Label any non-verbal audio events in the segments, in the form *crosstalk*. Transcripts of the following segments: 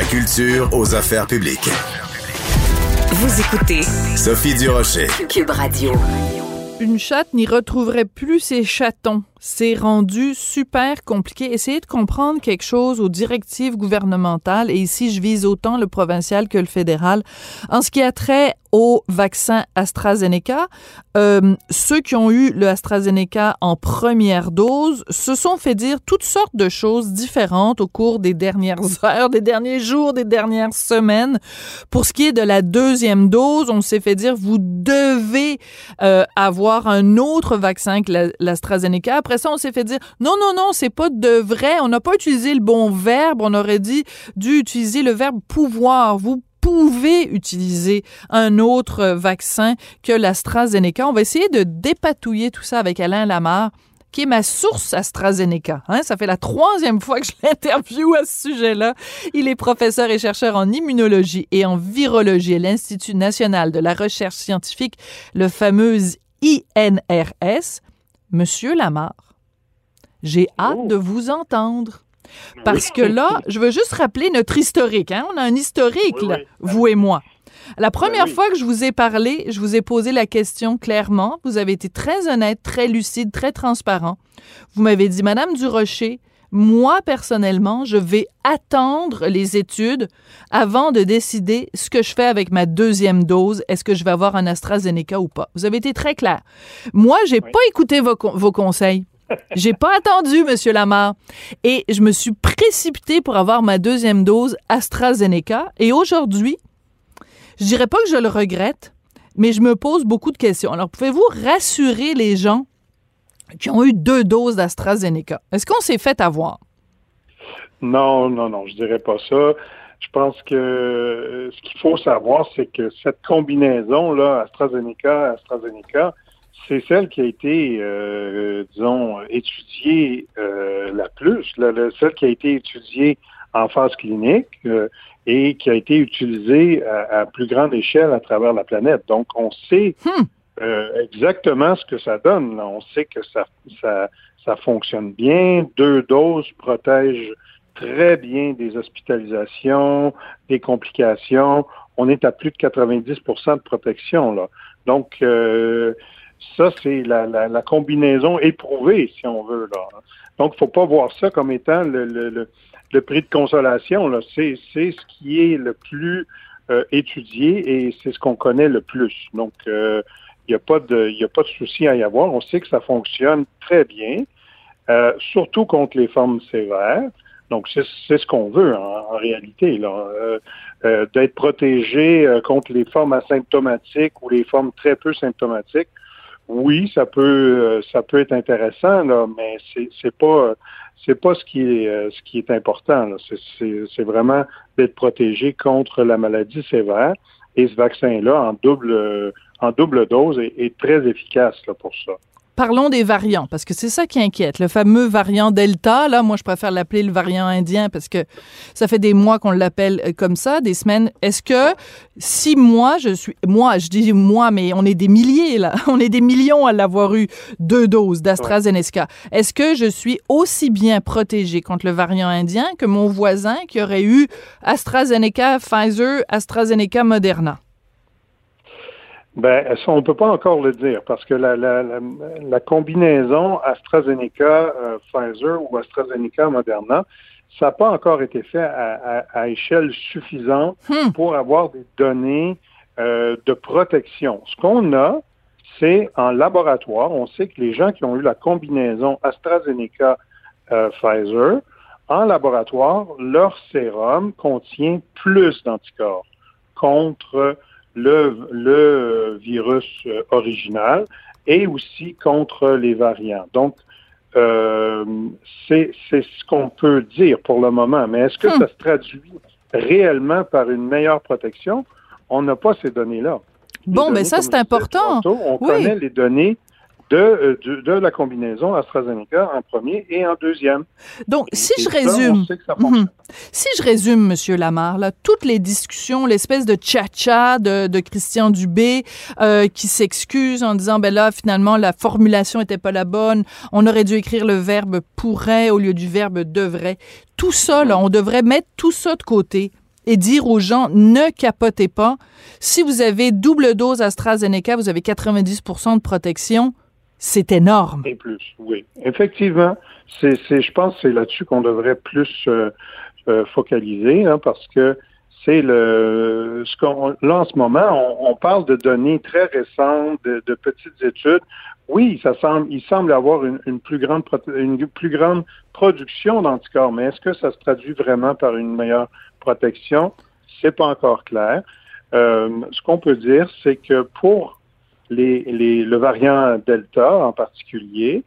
La culture aux affaires publiques. Vous écoutez Sophie Durocher. Cube Radio. Une chatte n'y retrouverait plus ses chatons. C'est rendu super compliqué. Essayez de comprendre quelque chose aux directives gouvernementales, et ici je vise autant le provincial que le fédéral, en ce qui a trait au vaccin AstraZeneca. Euh, ceux qui ont eu le AstraZeneca en première dose se sont fait dire toutes sortes de choses différentes au cours des dernières *laughs* heures, des derniers jours, des dernières semaines. Pour ce qui est de la deuxième dose, on s'est fait dire vous devez euh, avoir un autre vaccin que l'AstraZeneca. Après ça, on s'est fait dire non, non, non, c'est pas de vrai. On n'a pas utilisé le bon verbe. On aurait dit dû utiliser le verbe pouvoir. Vous pouvez utiliser un autre vaccin que l'AstraZeneca. On va essayer de dépatouiller tout ça avec Alain Lamar qui est ma source AstraZeneca. Hein? Ça fait la troisième fois que je l'interviewe à ce sujet-là. Il est professeur et chercheur en immunologie et en virologie à l'Institut national de la recherche scientifique, le fameux INRS. Monsieur Lamar, j'ai hâte Oh. de vous entendre. Parce que là, je veux juste rappeler notre historique. Hein? On a un historique, là, vous et moi. La première oui. fois que je vous ai parlé, je vous ai posé la question clairement. Vous avez été très honnête, très lucide, très transparent. Vous m'avez dit, Madame Durocher, moi, personnellement, je vais attendre les études avant de décider ce que je fais avec ma deuxième dose. Est-ce que je vais avoir un AstraZeneca ou pas? Vous avez été très clair. Moi, j'ai Oui. pas écouté vos, vos conseils. *laughs* J'ai pas attendu, Monsieur Lamar. Et je me suis précipitée pour avoir ma deuxième dose AstraZeneca. Et aujourd'hui, je dirais pas que je le regrette, mais je me pose beaucoup de questions. Alors, pouvez-vous rassurer les gens qui ont eu deux doses d'AstraZeneca? Est-ce qu'on s'est fait avoir? Non, non, non, je dirais pas ça. Je pense que euh, ce qu'il faut savoir, c'est que cette combinaison-là, AstraZeneca, AstraZeneca, c'est celle qui a été, euh, disons, étudiée euh, la plus, la- la- celle qui a été étudiée en phase clinique euh, et qui a été utilisée à, à plus grande échelle à travers la planète. Donc, on sait Hmm. Euh, exactement ce que ça donne. là. On sait que ça, ça, ça fonctionne bien. Deux doses protègent très bien des hospitalisations, des complications. On est à plus de 90% de protection. Là. Donc, euh, ça, c'est la, la, la combinaison éprouvée, si on veut. Là. Donc, faut pas voir ça comme étant le, le, le, prix de consolation. C'est, ce qui est le plus euh, étudié et c'est ce qu'on connaît le plus. Donc, euh, n'y a pas de, il a pas de souci à y avoir. On sait que ça fonctionne très bien, euh, surtout contre les formes sévères. Donc, c'est ce qu'on veut en, réalité, euh, euh, d'être protégé contre les formes asymptomatiques ou les formes très peu symptomatiques. Oui, ça peut, ça peut être intéressant, là, mais c'est pas, c'est pas ce qui est, ce qui est important. C'est- vraiment d'être protégé contre la maladie sévère. Et ce vaccin-là, en double, en double dose, est, très efficace là, pour ça. Parlons des variants, parce que c'est ça qui inquiète. Le fameux variant Delta, là, moi, je préfère l'appeler le variant indien parce que ça fait des mois qu'on l'appelle euh, comme ça, des semaines. Est-ce que si moi, je suis, moi, je dis moi, mais on est des milliers, là, *laughs* on est des millions à l'avoir eu deux doses d'AstraZeneca. Est-ce que je suis aussi bien protégée contre le variant indien que mon voisin qui aurait eu AstraZeneca, Pfizer, AstraZeneca, Moderna? Ben, ça, on ne peut pas encore le dire parce que la, la, la, la combinaison AstraZeneca, euh, Pfizer ou AstraZeneca, Moderna, ça n'a pas encore été fait à, à, à échelle suffisante Hmm. pour avoir des données euh, de protection. Ce qu'on a, c'est en laboratoire, on sait que les gens qui ont eu la combinaison AstraZeneca, euh, Pfizer, en laboratoire, leur sérum contient plus d'anticorps contre le, le virus euh, original et aussi contre les variants. Donc, euh, c'est ce qu'on peut dire pour le moment. Mais est-ce que Hmm. ça se traduit réellement par une meilleure protection? On n'a pas ces données-là. Les Bon, données, mais ça, c'est important. tantôt, on Oui. connaît les données de, euh, de, de la combinaison AstraZeneca en premier et en deuxième. Donc, si Et je ça, résume. Mhm. Si je résume, Monsieur Lamar, là, toutes les discussions, l'espèce de tcha-tcha de, de Christian Dubé euh, qui s'excuse en disant, ben là, finalement, la formulation était pas la bonne, on aurait dû écrire le verbe pourrait au lieu du verbe devrait. Tout ça, là, on devrait mettre tout ça de côté et dire aux gens ne capotez pas. Si vous avez double dose AstraZeneca, vous avez 90% de protection. C'est énorme. Et plus, oui. Effectivement, c'est, je pense que c'est là-dessus qu'on devrait plus euh, euh, focaliser, hein, parce que c'est le ce qu'on là en ce moment, on, parle de données très récentes, de, petites études. Oui, ça semble, il semble avoir une, une plus grande une plus grande production d'anticorps, mais est-ce que ça se traduit vraiment par une meilleure protection? C'est pas encore clair. Euh, ce qu'on peut dire, c'est que pour les, les, le variant Delta en particulier,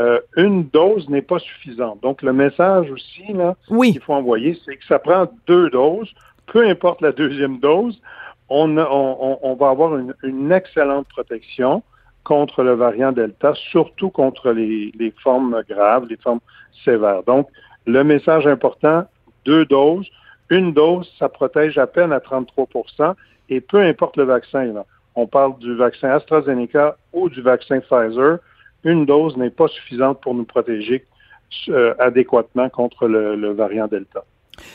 euh, une dose n'est pas suffisante. Donc, le message aussi là, qu'il faut envoyer, c'est que ça prend deux doses peu importe la deuxième dose, on, va avoir une, excellente protection contre le variant Delta, surtout contre les, formes graves, les formes sévères. Donc, le message important, deux doses. Une dose, ça protège à peine à 33% et peu importe le vaccin. On parle du vaccin AstraZeneca ou du vaccin Pfizer. Une dose n'est pas suffisante pour nous protéger euh, adéquatement contre le variant Delta.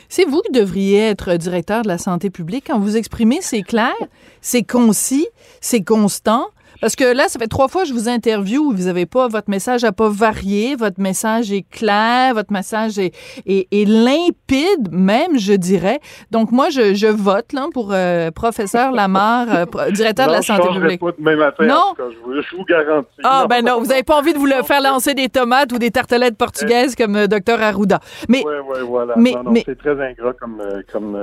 C'est vous qui devriez être directeur de la santé publique. Quand vous exprimez, c'est clair, c'est concis, c'est constant. Parce que là, ça fait trois fois que je vous interview, vous avez pas, votre message n'a pas varié, votre message est clair, votre message est, est, limpide, même, je dirais. Donc, moi, je, je vote là, pour euh, professeur *laughs* Lamar, euh, directeur de la santé publique. Pas demain matin, non? je, vous, garantis. Ah, ben non, vous n'avez pas envie de vous le faire lancer des tomates ou des tartelettes portugaises comme euh, docteur Arruda. Mais, oui, oui, voilà. Mais, mais... c'est très ingrat comme, comme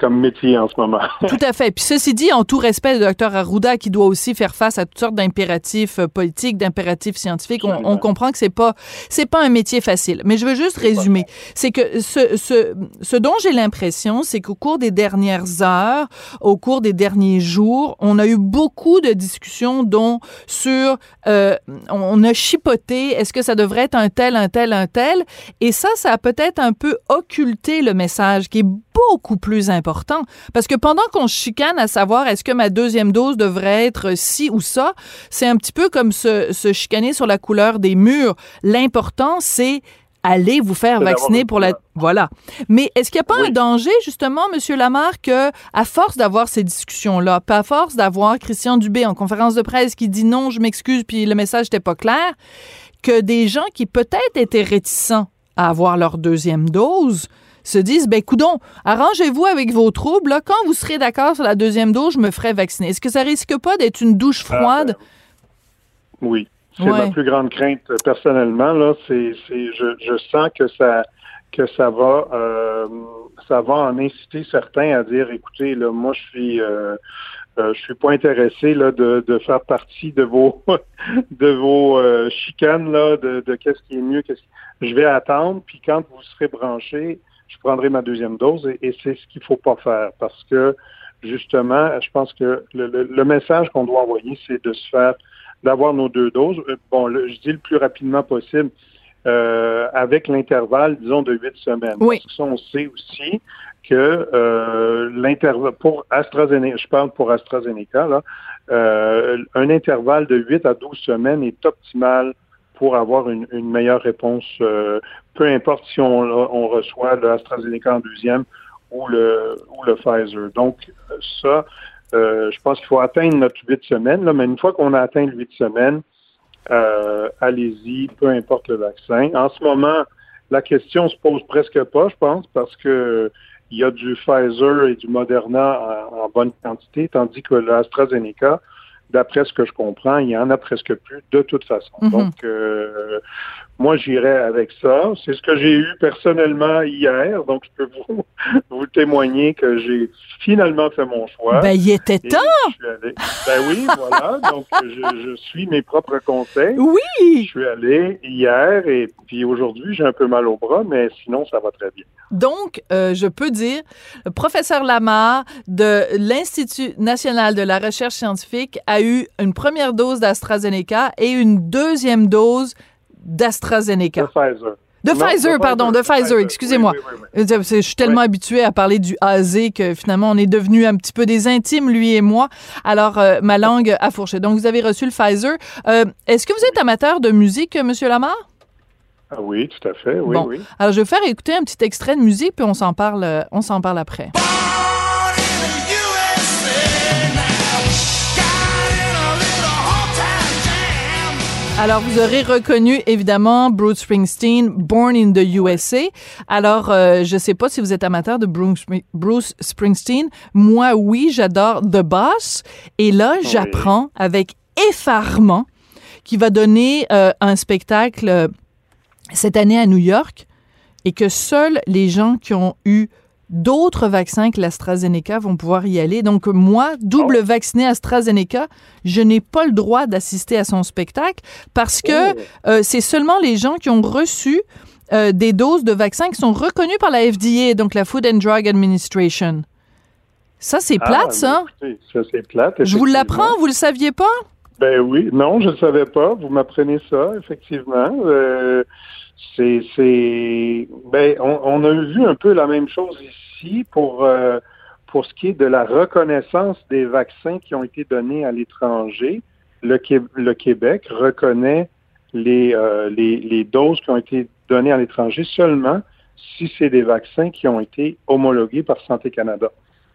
comme métier en ce moment. *laughs* tout à fait. Puis ceci dit, en tout respect du docteur Arruda, qui doit aussi faire face à toutes sortes d'impératifs euh, politiques, d'impératifs scientifiques, on, comprend que c'est pas c'est pas un métier facile. Mais je veux juste résumer, c'est que ce, ce, ce dont j'ai l'impression, c'est qu'au cours des dernières heures, au cours des derniers jours, on a eu beaucoup de discussions dont sur euh, on a chipoté, est-ce que ça devrait être un tel, un tel, un tel, et ça, ça a peut-être un peu occulté le message qui est beaucoup plus important. Parce que pendant qu'on chicane à savoir est-ce que ma deuxième dose devrait être ci ou ça, c'est un petit peu comme se, se chicaner sur la couleur des murs. L'important, c'est aller vous faire vacciner pour la voilà. Mais est-ce qu'il n'y a pas un danger justement monsieur Lamar que à force d'avoir ces discussions là, pas à force d'avoir Christian Dubé en conférence de presse qui dit non, je m'excuse puis le message n'était pas clair, que des gens qui peut-être étaient réticents à avoir leur deuxième dose se disent, ben coudon, arrangez-vous avec vos troubles. Là, quand vous serez d'accord sur la deuxième dose, je me ferai vacciner. Est-ce que ça risque pas d'être une douche ah, froide? Ben, oui. C'est ma plus grande crainte euh, personnellement. Là, c'est, je, je, sens que ça que ça va euh, ça va en inciter certains à dire écoutez, là, moi je suis euh, je suis pas intéressé là, de, de faire partie de vos *laughs* de vos chicanes là, de, de qu'est-ce qui est mieux, qu'est-ce je vais attendre, puis quand vous serez branché, je prendrai ma deuxième dose et, c'est ce qu'il faut pas faire parce que justement, je pense que le, message qu'on doit envoyer, c'est de se faire, d'avoir nos deux doses. Euh, bon, je dis le plus rapidement possible. Euh, avec l'intervalle, disons, de huit semaines. Oui. Parce que on sait aussi que euh, l'intervalle pour AstraZeneca, je parle pour AstraZeneca, là, euh, un intervalle de 8 à 12 semaines est optimal pour avoir une, meilleure réponse, euh, peu importe si on, reçoit le AstraZeneca en deuxième ou le, ou le Pfizer. Donc, ça, euh, je pense qu'il faut atteindre notre huit semaines, là, mais une fois qu'on a atteint les huit semaines, euh, allez-y, peu importe le vaccin. En ce moment, la question se pose presque pas, je pense, parce que il y a du Pfizer et du Moderna en, en bonne quantité, tandis que l'AstraZeneca, d'après ce que je comprends, il y en a presque plus de toute façon. Mhm. Donc, euh, moi, j'irai avec ça. C'est ce que j'ai eu personnellement hier. Donc, je peux vous, *laughs* vous témoigner que j'ai finalement fait mon choix. Ben, il était temps! Ben oui, voilà. Donc, je, suis mes propres conseils. Oui! Je suis allé hier et puis aujourd'hui, j'ai un peu mal au bras, mais sinon, ça va très bien. Donc, euh, je peux dire, le professeur Lamar de l'Institut national de la recherche scientifique a eu une première dose d'AstraZeneca et une deuxième dose d'AstraZeneca. De Pfizer. De Pfizer, pardon, de Pfizer, excusez-moi. je suis tellement habituée à parler du AZ que finalement on est devenu un petit peu des intimes, lui et moi. Alors, euh, ma langue a fourché. Donc, vous avez reçu le Pfizer. Euh, est-ce que vous êtes amateur de musique, Monsieur Lamar? Ah oui, tout à fait, oui, bon. oui. Alors, je vais faire écouter un petit extrait de musique, puis on s'en parle, euh, on s'en parle après. Alors, vous aurez reconnu évidemment Bruce Springsteen, Born in the USA. Alors, euh, je sais pas si vous êtes amateur de Bruce, Bruce Springsteen. Moi, oui, j'adore The Boss. Et là, Oui. j'apprends avec effarement qu'il va donner euh, un spectacle euh, cette année à New York et que seuls les gens qui ont eu d'autres vaccins que l'AstraZeneca vont pouvoir y aller. Donc, moi, double Oh. vacciné AstraZeneca, je n'ai pas le droit d'assister à son spectacle parce que Oh. euh, c'est seulement les gens qui ont reçu euh, des doses de vaccins qui sont reconnues par la FDA, donc la Food and Drug Administration. Ça, c'est Ah, plate, ça. écoutez, ça, c'est plate. Je vous l'apprends, vous le saviez pas? Ben oui, non, je ne savais pas. Vous m'apprenez ça, effectivement. Euh, c'est, c'est, ben, on, on a vu un peu la même chose ici pour euh, pour ce qui est de la reconnaissance des vaccins qui ont été donnés à l'étranger. Le, Qué- le Québec reconnaît les, euh, les les doses qui ont été données à l'étranger seulement si c'est des vaccins qui ont été homologués par Santé Canada.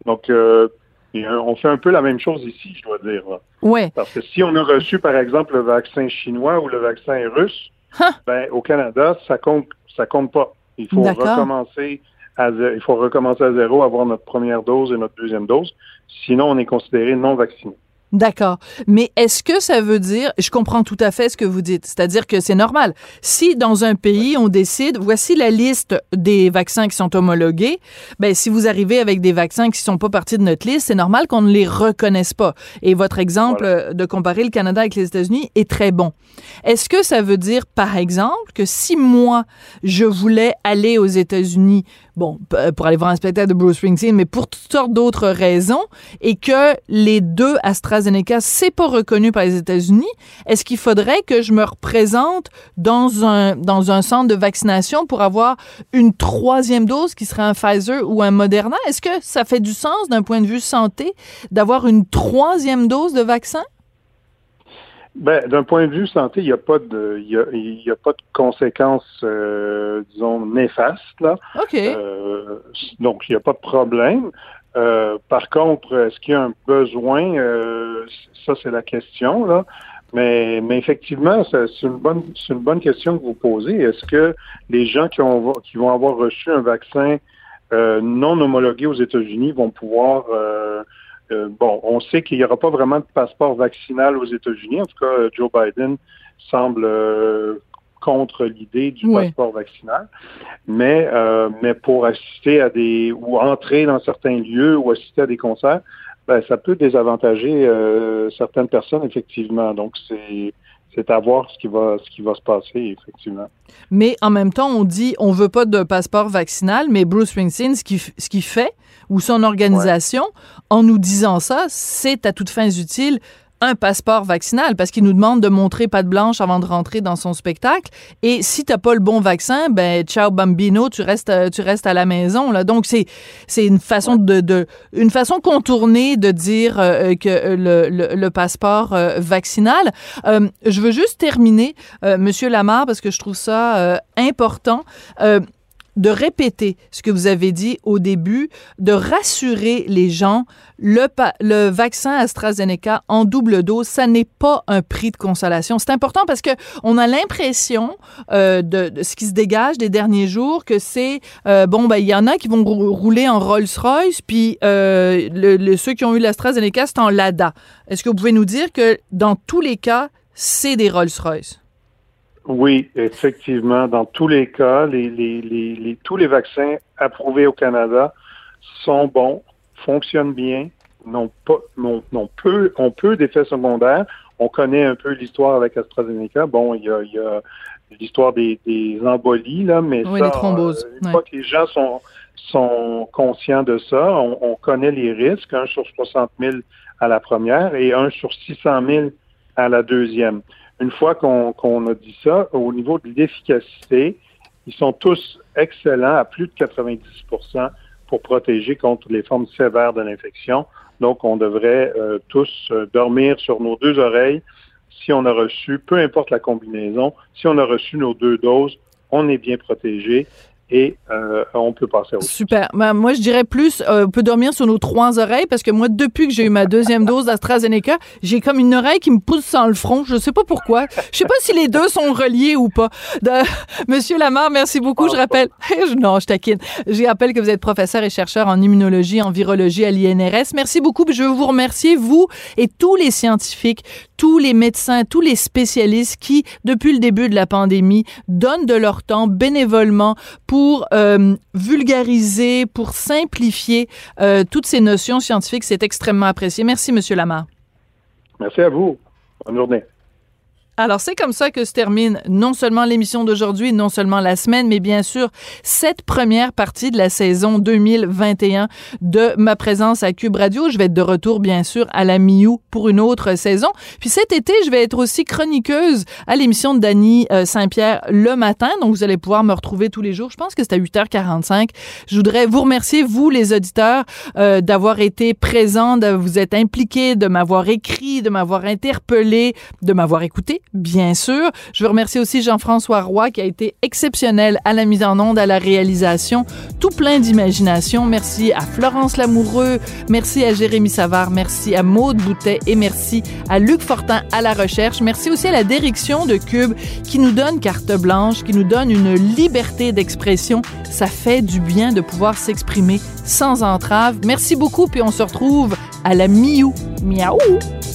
Donc, euh, et, euh, on fait un peu la même chose ici, je dois dire. Ouais. Parce que si on a reçu, par exemple, le vaccin chinois ou le vaccin russe, Hein? ben, au Canada, ça compte, ça compte pas. Il faut D'accord. recommencer à, zé- il faut recommencer à zéro, avoir notre première dose et notre deuxième dose. Sinon, on est considéré non vacciné. D'accord. Mais est-ce que ça veut dire, je comprends tout à fait ce que vous dites, c'est-à-dire que c'est normal. Si dans un pays, on décide, voici la liste des vaccins qui sont homologués, ben, si vous arrivez avec des vaccins qui sont pas partis de notre liste, c'est normal qu'on ne les reconnaisse pas. Et votre exemple Voilà. euh, de comparer le Canada avec les États-Unis est très bon. Est-ce que ça veut dire, par exemple, que si moi, je voulais aller aux États-Unis, bon, p- pour aller voir un spectacle de Bruce Springsteen, mais pour toutes sortes d'autres raisons, et que les deux AstraZeneca, c'est pas reconnu par les États-Unis, est-ce qu'il faudrait que je me représente dans un, dans un centre de vaccination pour avoir une troisième dose qui serait un Pfizer ou un Moderna? Est-ce que ça fait du sens d'un point de vue santé d'avoir une troisième dose de vaccin? Ben, d'un point de vue santé, il n'y a pas de, il y a, il y a pas de conséquences, euh, disons, néfastes, là. OK. Euh, donc, il n'y a pas de problème. Euh, par contre, est-ce qu'il y a un besoin? Euh, ça, c'est la question, là. Mais, mais effectivement, c'est une bonne, c'est une bonne question que vous posez. Est-ce que les gens qui, ont, qui vont avoir reçu un vaccin euh, non homologué aux États-Unis vont pouvoir euh, bon, on sait qu'il n'y aura pas vraiment de passeport vaccinal aux États-Unis. En tout cas, euh, Joe Biden semble euh, contre l'idée du Oui. passeport vaccinal. Mais, euh, mais pour assister à des ou entrer dans certains lieux ou assister à des concerts, ben, ça peut désavantager certaines personnes effectivement. Donc c'est c'est à voir ce qui va ce qui va se passer effectivement. Mais en même temps, on dit on veut pas de passeport vaccinal, mais Bruce Springsteen, ce qu'il ce qu'il fait, ou son organisation, en nous disant ça, c'est à toutes fins utiles un passeport vaccinal parce qu'il nous demande de montrer patte blanche avant de rentrer dans son spectacle. Et si t'as pas le bon vaccin ben ciao bambino tu restes euh, tu restes à la maison là. Donc c'est c'est une façon de, de une façon contournée de dire euh, que euh, le, le, le passeport euh, vaccinal. Euh, je veux juste terminer monsieur Lamar parce que je trouve ça important de répéter ce que vous avez dit au début, de rassurer les gens. Le, le vaccin AstraZeneca en double dose, ça n'est pas un prix de consolation. C'est important parce que on a l'impression euh, de, de ce qui se dégage des derniers jours que c'est euh, bon ben il y en a qui vont rou- rouler en Rolls-Royce puis euh, le, le- ceux qui ont eu l'AstraZeneca c'est en Lada. Est-ce que vous pouvez nous dire que dans tous les cas c'est des Rolls-Royce? Oui, effectivement. Dans tous les cas, les, les, les, les- tous les vaccins approuvés au Canada sont bons, fonctionnent bien, n'ont pas, n'ont, n'ont peu, ont peu d'effets secondaires. On connaît un peu l'histoire avec AstraZeneca. Bon, il y a, il y a l'histoire des, des embolies, là, mais Oui, ça, les thromboses, euh, une ouais. fois que les gens sont, sont conscients de ça, on, on connaît les risques, un sur 60 000 à la première et un sur 600 000 à la deuxième. Une fois qu'on a dit ça, au niveau de l'efficacité, ils sont tous excellents à plus de 90% pour protéger contre les formes sévères de l'infection. Donc, on devrait euh, tous euh, dormir sur nos deux oreilles si on a reçu, peu importe la combinaison, si on a reçu nos deux doses, on est bien protégé et euh, on peut passer au Super. Ben, moi, je dirais plus, euh, on peut dormir sur nos trois oreilles parce que moi, depuis que j'ai eu ma deuxième *laughs* dose d'AstraZeneca, j'ai comme une oreille qui me pousse sans le front. Je sais pas pourquoi. Je sais pas si les deux sont reliés ou pas. De... *laughs* Monsieur Lamar, merci beaucoup. Je rappelle, *laughs* non, je taquine. Je rappelle que vous êtes professeur et chercheur en immunologie, en virologie à l'INRS. Merci beaucoup. Je veux vous remercier, vous et tous les scientifiques, tous les médecins, tous les spécialistes qui, depuis le début de la pandémie, donnent de leur temps bénévolement pour euh, vulgariser, pour simplifier euh, toutes ces notions scientifiques. C'est extrêmement apprécié. Merci, Monsieur Lamar. Merci à vous. Bonne journée. Alors, c'est comme ça que se termine non seulement l'émission d'aujourd'hui, non seulement la semaine, mais bien sûr cette première partie de la saison 2021 de ma présence à Cube Radio. Je vais être de retour, bien sûr, à la Miou pour une autre saison. Puis cet été, je vais être aussi chroniqueuse à l'émission de Dany euh, Saint-Pierre le matin. Donc, vous allez pouvoir me retrouver tous les jours. Je pense que c'est à 8h45. Je voudrais vous remercier, vous, les auditeurs, euh, d'avoir été présents, de vous être impliqués, de m'avoir écrit, de m'avoir interpellé, de m'avoir écouté bien sûr. Je veux remercier aussi Jean-François Roy qui a été exceptionnel à la mise en onde, à la réalisation, tout plein d'imagination. Merci à Florence Lamoureux, merci à Jérémy Savard, merci à Maude Boutet et merci à Luc Fortin à la recherche. Merci aussi à la direction de Cube qui nous donne carte blanche, qui nous donne une liberté d'expression. Ça fait du bien de pouvoir s'exprimer sans entrave. Merci beaucoup puis on se retrouve à la miou. Miaou!